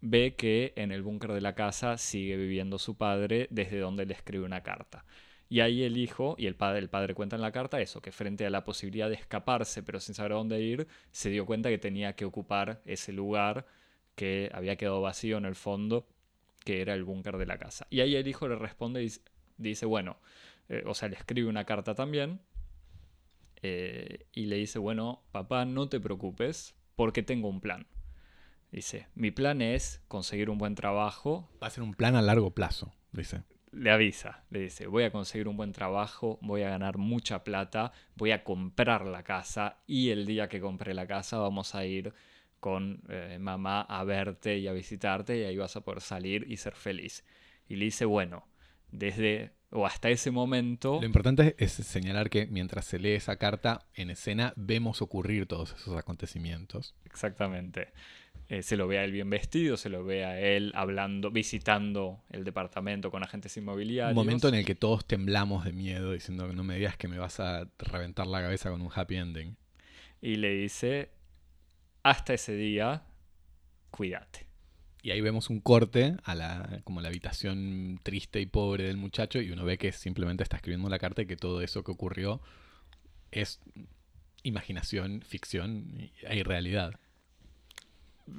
ve que en el búnker de la casa sigue viviendo su padre desde donde le escribe una carta. Y ahí el hijo y el padre, el padre cuenta en la carta eso, que frente a la posibilidad de escaparse pero sin saber a dónde ir, se dio cuenta que tenía que ocupar ese lugar que había quedado vacío en el fondo, que era el búnker de la casa. Y ahí el hijo le responde y dice- bueno, eh, o sea, le escribe una carta también, eh, y le dice, bueno, papá, no te preocupes, porque tengo un plan. Dice, mi plan es conseguir un buen trabajo. Va a ser un plan a largo plazo, dice. Le avisa, le dice, voy a conseguir un buen trabajo, voy a ganar mucha plata, voy a comprar la casa y el día que compre la casa vamos a ir con eh, mamá a verte y a visitarte y ahí vas a poder salir y ser feliz. Y le dice, bueno, desde o hasta ese momento... Lo importante es señalar que mientras se lee esa carta en escena vemos ocurrir todos esos acontecimientos. Exactamente. Eh, se lo ve a él bien vestido, se lo ve a él hablando, visitando el departamento con agentes inmobiliarios. Un momento en el que todos temblamos de miedo diciendo que no me digas que me vas a reventar la cabeza con un happy ending. Y le dice, hasta ese día, cuídate. Y ahí vemos un corte a la, como la habitación triste y pobre del muchacho y uno ve que simplemente está escribiendo la carta y que todo eso que ocurrió es imaginación, ficción y hay realidad.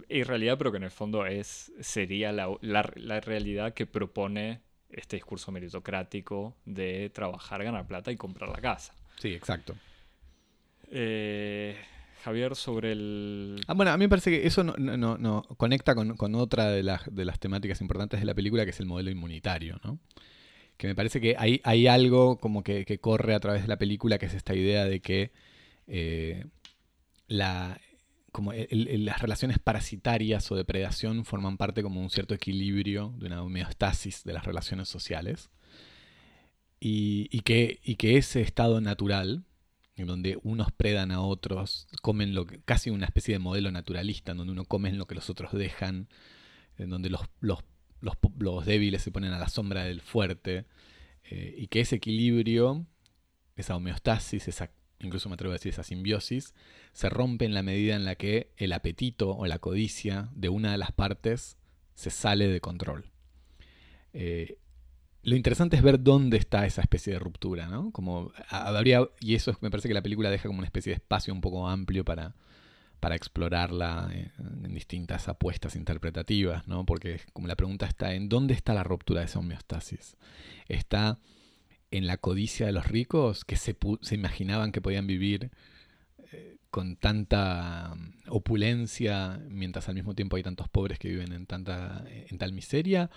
Realidad, pero que en el fondo es sería la, la, realidad que propone este discurso meritocrático de trabajar, ganar plata y comprar la casa. Sí, exacto. Eh, Javier, sobre el... Ah, bueno, a mí me parece que eso no, no, no conecta con, con, otra de las, de las temáticas importantes de la película, que es el modelo inmunitario, ¿no? Que me parece que hay, hay algo como que, que corre a través de la película, que es esta idea de que eh, la, como las relaciones parasitarias o de predación forman parte como un cierto equilibrio, de una homeostasis de las relaciones sociales. Y, que, ese estado natural, en donde unos predan a otros, comen lo que, casi una especie de modelo naturalista, en donde uno come lo que los otros dejan, en donde los, débiles se ponen a la sombra del fuerte, eh, y que ese equilibrio, esa homeostasis, esa incluso me atrevo a decir esa simbiosis, se rompe en la medida en la que el apetito o la codicia de una de las partes se sale de control. Eh, lo interesante es ver dónde está esa especie de ruptura, ¿no? Como habría, y eso me parece que la película deja como una especie de espacio un poco amplio para, para explorarla en, distintas apuestas interpretativas, ¿no? Porque como la pregunta está en dónde está la ruptura de esa homeostasis. Está en la codicia de los ricos que se, se imaginaban que podían vivir eh, con tanta mm, opulencia mientras al mismo tiempo hay tantos pobres que viven en, tanta, en tal miseria?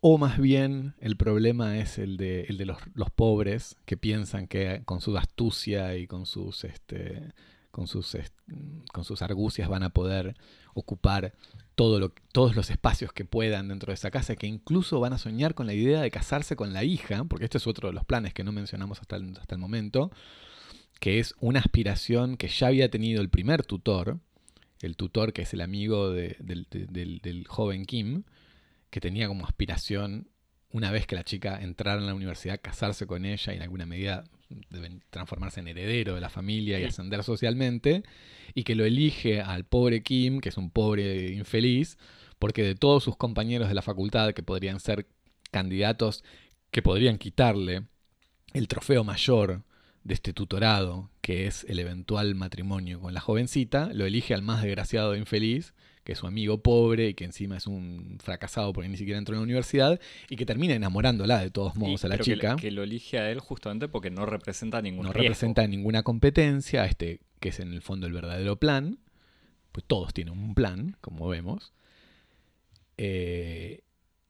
¿O más bien el problema es el de, el de los, los, pobres que piensan que con su astucia y con sus, este, con sus, con sus argucias van a poder ocupar todos los espacios que puedan dentro de esa casa, que incluso van a soñar con la idea de casarse con la hija, porque este es otro de los planes que no mencionamos hasta el, hasta el momento, que es una aspiración que ya había tenido el primer tutor, el tutor que es el amigo del, del joven Kim, que tenía como aspiración, una vez que la chica entrara en la universidad, casarse con ella y en alguna medida deben transformarse en heredero de la familia y ascender socialmente, y que lo elige al pobre Kim, que es un pobre infeliz, porque de todos sus compañeros de la facultad que podrían ser candidatos que podrían quitarle el trofeo mayor de este tutorado, que es el eventual matrimonio con la jovencita, lo elige al más desgraciado e infeliz, que es su amigo pobre y que encima es un fracasado porque ni siquiera entró en la universidad y que termina enamorándola de todos modos a la chica. Que, lo elige a él justamente porque no representa ningún No representa ninguna competencia, este que es en el fondo el verdadero plan. Pues todos tienen un plan, como vemos. Eh,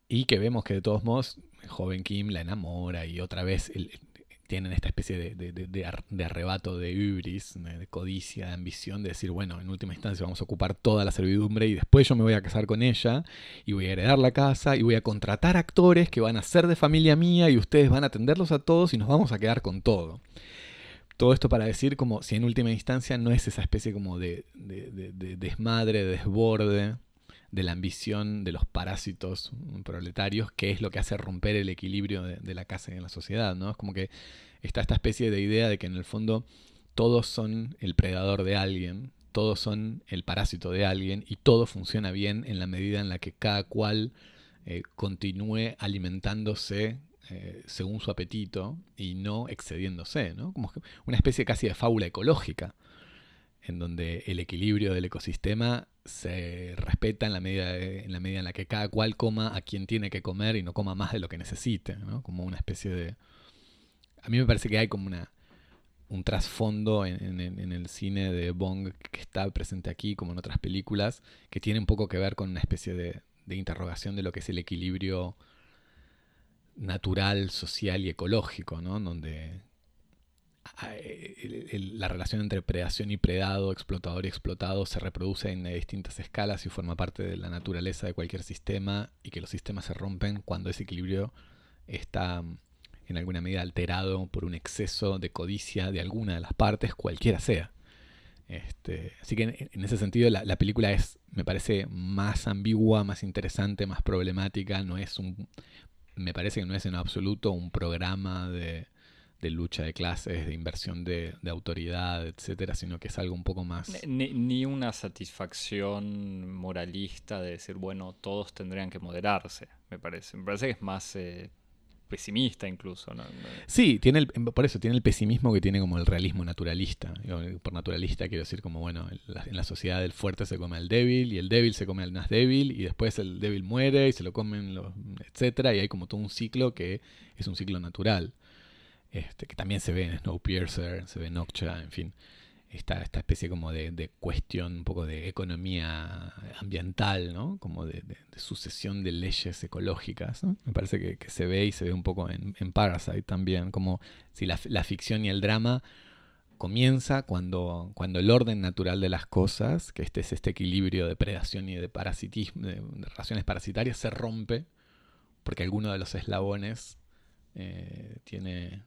y que vemos que de todos modos, el joven Kim la enamora y otra vez el, tienen esta especie de, arrebato de ibris, de codicia, de ambición, de decir, bueno, en última instancia vamos a ocupar toda la servidumbre y después yo me voy a casar con ella y voy a heredar la casa y voy a contratar actores que van a ser de familia mía y ustedes van a atenderlos a todos y nos vamos a quedar con todo. Todo esto para decir como si en última instancia no es esa especie como de, desmadre, de desborde, de la ambición de los parásitos proletarios, que es lo que hace romper el equilibrio de, la casa y en la sociedad, ¿no? Es como que está esta especie de idea de que en el fondo todos son el predador de alguien, todos son el parásito de alguien y todo funciona bien en la medida en la que cada cual eh, continúe alimentándose eh, según su apetito y no excediéndose, ¿no? Como una especie casi de fábula ecológica, en donde el equilibrio del ecosistema se respeta en la, medida en la medida en la que cada cual coma a quien tiene que comer y no coma más de lo que necesite, ¿no? Como una especie de... A mí me parece que hay como una, un trasfondo en, el cine de Bong que está presente aquí, como en otras películas, que tiene un poco que ver con una especie de, de interrogación de lo que es el equilibrio natural, social y ecológico, ¿no? Donde la relación entre predación y predado, explotador y explotado se reproduce en distintas escalas y forma parte de la naturaleza de cualquier sistema y que los sistemas se rompen cuando ese equilibrio está mm, en alguna medida alterado por un exceso de codicia de alguna de las partes, cualquiera sea. Este, así que en, ese sentido la, la, película es, me parece, más ambigua, más interesante, más problemática. No es un, me parece que no es en absoluto un programa de, de lucha de clases, de inversión de, de, autoridad, etcétera, sino que es algo un poco más. Ni, ni, una satisfacción moralista de decir, bueno, todos tendrían que moderarse, me parece. Me parece que es más eh, pesimista incluso. ¿no? Sí, tiene el, por eso tiene el pesimismo que tiene como el realismo naturalista. Por naturalista quiero decir como, bueno, en la, sociedad el fuerte se come al débil y el débil se come al más débil y después el débil muere y se lo comen los, etcétera y hay como todo un ciclo que es un ciclo natural. Este, que también se ve en Snowpiercer, se ve en Noctua, en fin esta, esta especie como de, cuestión un poco de economía ambiental, ¿no? Como de, sucesión de leyes ecológicas, Me parece que, se ve y se ve un poco en, Parasite también, como si la, ficción y el drama comienza cuando, cuando el orden natural de las cosas, que este es este equilibrio de predación y de parasitismo, de, relaciones parasitarias, se rompe porque alguno de los eslabones eh, tiene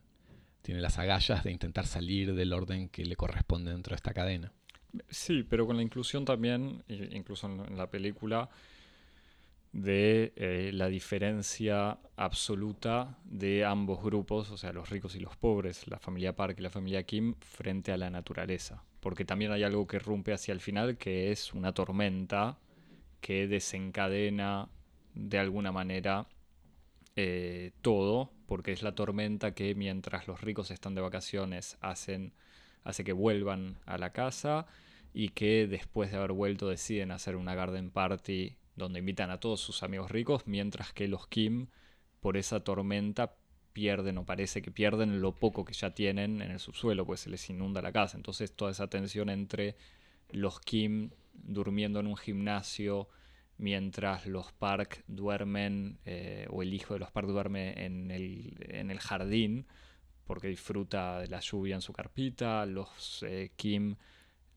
tiene las agallas de intentar salir del orden que le corresponde dentro de esta cadena. Sí, pero con la inclusión también, incluso en la película, de eh, la diferencia absoluta de ambos grupos, o sea, los ricos y los pobres, la familia Park y la familia Kim, frente a la naturaleza. Porque también hay algo que rompe hacia el final, que es una tormenta que desencadena de alguna manera eh, todo, porque es la tormenta que mientras los ricos están de vacaciones hacen, hace que vuelvan a la casa y que después de haber vuelto deciden hacer una garden party donde invitan a todos sus amigos ricos, mientras que los Kim por esa tormenta pierden o parece que pierden lo poco que ya tienen en el subsuelo, pues se les inunda la casa. Entonces toda esa tensión entre los Kim durmiendo en un gimnasio, mientras los Park duermen, eh, o el hijo de los Park duerme en el, en el, jardín, porque disfruta de la lluvia en su carpita, los eh, Kim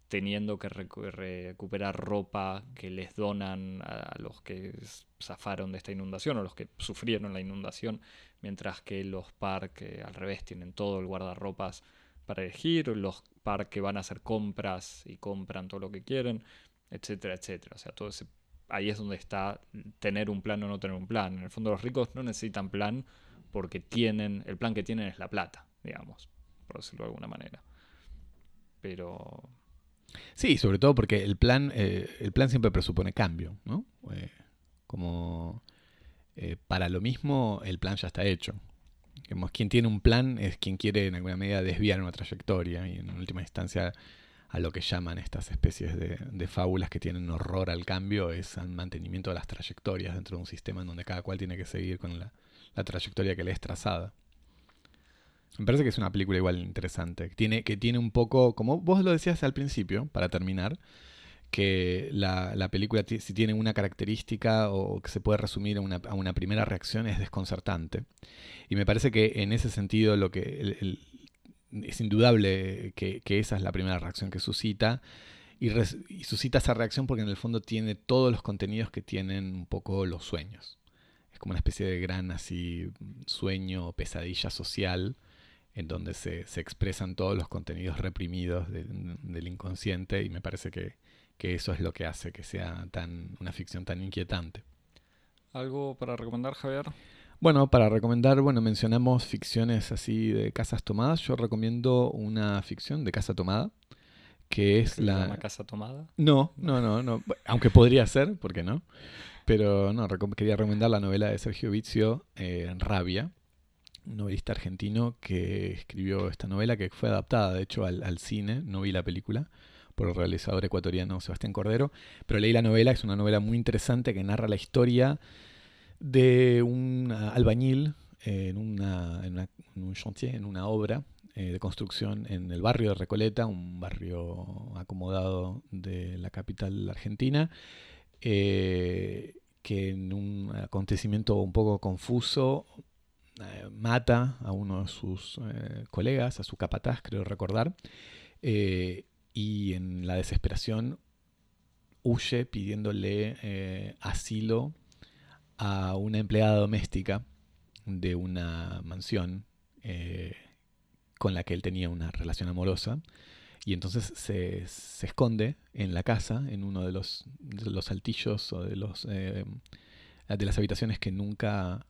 teniendo que recuperar ropa que les donan a, los que zafaron de esta inundación o los que sufrieron la inundación, mientras que los Park eh, al revés tienen todo el guardarropas para elegir, los Park que van a hacer compras y compran todo lo que quieren, etcétera, etcétera. O sea, todo ese ahí es donde está tener un plan o no tener un plan. En el fondo los ricos no necesitan plan porque tienen, el plan que tienen es la plata, digamos, por decirlo de alguna manera. Pero... Sí, sobre todo porque el plan, eh, el plan siempre presupone cambio, ¿no? Eh, como eh, para lo mismo el plan ya está hecho. Quien tiene un plan es quien quiere en alguna medida desviar una trayectoria y en última instancia a lo que llaman estas especies de, fábulas que tienen horror al cambio, es al mantenimiento de las trayectorias dentro de un sistema en donde cada cual tiene que seguir con la, trayectoria que le es trazada. Me parece que es una película igual interesante, que tiene, que tiene un poco, como vos lo decías al principio, para terminar, que la, película si tiene una característica o que se puede resumir a una, primera reacción es desconcertante. Y me parece que en ese sentido lo que el, es indudable que, esa es la primera reacción que suscita. Y, suscita esa reacción porque en el fondo tiene todos los contenidos que tienen un poco los sueños. Es como una especie de gran así sueño, pesadilla social, en donde se, expresan todos los contenidos reprimidos del inconsciente y me parece que, que, eso es lo que hace que sea tan una ficción tan inquietante. ¿Algo para recomendar, Javier? Bueno, para recomendar, bueno, mencionamos ficciones así de casas tomadas. Yo recomiendo una ficción de casa tomada, que es la... ¿Una casa tomada? No, no, no, no. Aunque podría ser, ¿por qué no? Pero no, quería recomendar la novela de Sergio Vizio, eh, Rabia, un novelista argentino que escribió esta novela que fue adaptada, de hecho, al, al cine. No vi la película por el realizador ecuatoriano Sebastián Cordero, pero leí la novela, es una novela muy interesante que narra la historia de un albañil en, una, en, un chantier, en una obra eh, de construcción en el barrio de Recoleta, un barrio acomodado de la capital argentina, eh, que en un acontecimiento un poco confuso eh, mata a uno de sus colegas, a su capataz, creo recordar, y en la desesperación huye pidiéndole asilo a una empleada doméstica de una mansión eh, con la que él tenía una relación amorosa y entonces se, se, esconde en la casa, en uno de los, de los altillos o de, los, eh, de las habitaciones que nunca,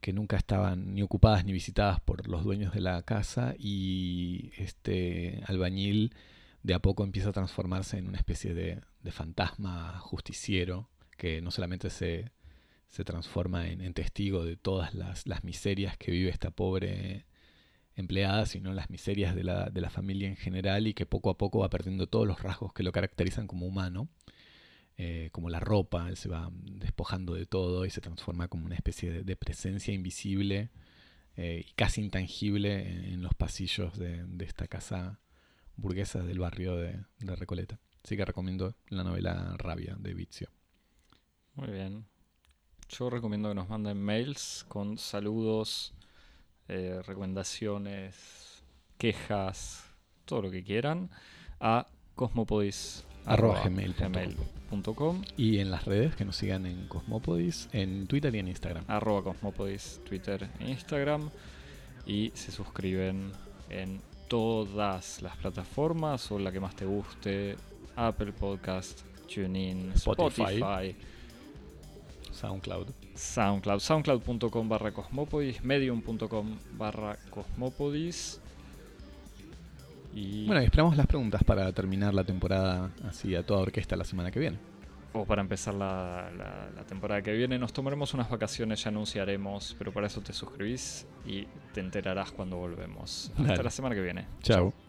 que nunca estaban ni ocupadas ni visitadas por los dueños de la casa y este albañil de a poco empieza a transformarse en una especie de, de fantasma justiciero que no solamente se, se transforma en, en, testigo de todas las, las miserias que vive esta pobre empleada, sino las miserias de la, de familia en general y que poco a poco va perdiendo todos los rasgos que lo caracterizan como humano, eh, como la ropa, él se va despojando de todo y se transforma como una especie de, presencia invisible eh, y casi intangible en, en los pasillos de, de, esta casa burguesa del barrio de, de, Recoleta. Así que recomiendo la novela Rabia de Vizio. Muy bien. Yo recomiendo que nos manden mails con saludos eh, recomendaciones, quejas, todo lo que quieran, a cosmopodis.gmail.com Y en las redes que nos sigan en Cosmopodis, en Twitter y en Instagram. Arroba Cosmopodis, Twitter e Instagram. Y se suscriben en todas las plataformas o la que más te guste. Apple Podcast, TuneIn, Spotify, Spotify SoundCloud. SoundCloud. SoundCloud.com barra Cosmopodis. Medium.com barra Cosmopodis. Y... Bueno, esperamos las preguntas para terminar la temporada así a toda orquesta la semana que viene. O para empezar la, la, la, temporada que viene. Nos tomaremos unas vacaciones, ya anunciaremos, pero para eso te suscribís y te enterarás cuando volvemos. Hasta la semana que viene. Chao. Chau.